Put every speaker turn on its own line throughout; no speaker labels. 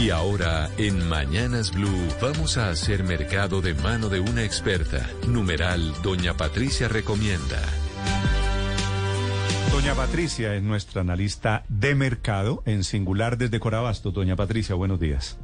Y ahora, en Mañanas Blue, vamos a hacer mercado de mano de una experta. Numeral, Doña Patricia recomienda.
Doña Patricia es nuestra analista de mercado en singular desde Corabasto. Doña Patricia, buenos días.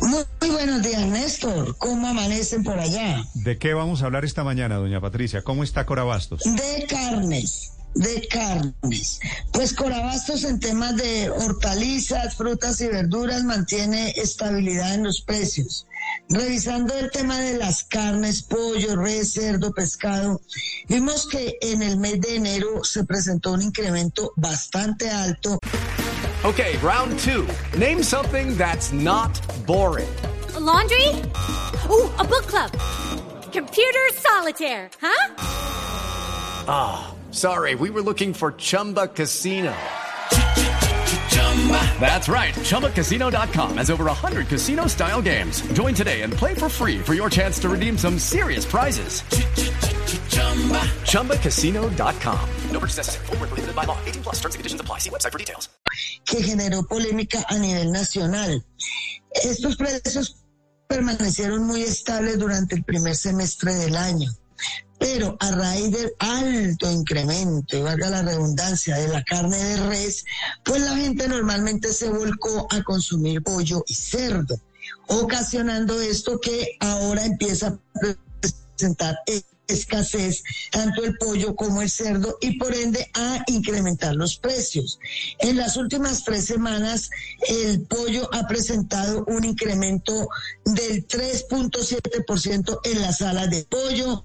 Muy, muy buenos días, Néstor. ¿Cómo amanecen por allá?
¿De qué vamos a hablar esta mañana, doña Patricia? ¿Cómo está Corabastos?
De carnes, de carnes. Pues Corabastos en temas de hortalizas, frutas y verduras mantiene estabilidad en los precios. Revisando el tema de las carnes, pollo, res, cerdo, pescado, vimos que en el mes de enero se presentó un incremento bastante alto.
Okay, round two. Name something that's not boring.
A laundry? Ooh, a book club. Computer solitaire, huh?
Ah, sorry, we were looking for Chumba Casino. That's right. ChumbaCasino.com has over 100 casino style games. Join today and play for free for your chance to redeem some serious prizes. ChumbaCasino.com. No purchase necessary. Full prohibited by law. 18 plus terms and conditions apply. See website for details.
que generó polémica a nivel nacional. Estos precios permanecieron muy estables durante el primer semestre del año, pero a raíz del alto incremento, y valga la redundancia, de la carne de res, pues la gente normalmente se volcó a consumir pollo y cerdo, ocasionando esto que ahora empieza a presentar escasez tanto el pollo como el cerdo y por ende a incrementar los precios. En las últimas tres semanas el pollo ha presentado un incremento del 3.7% en la sala de pollo.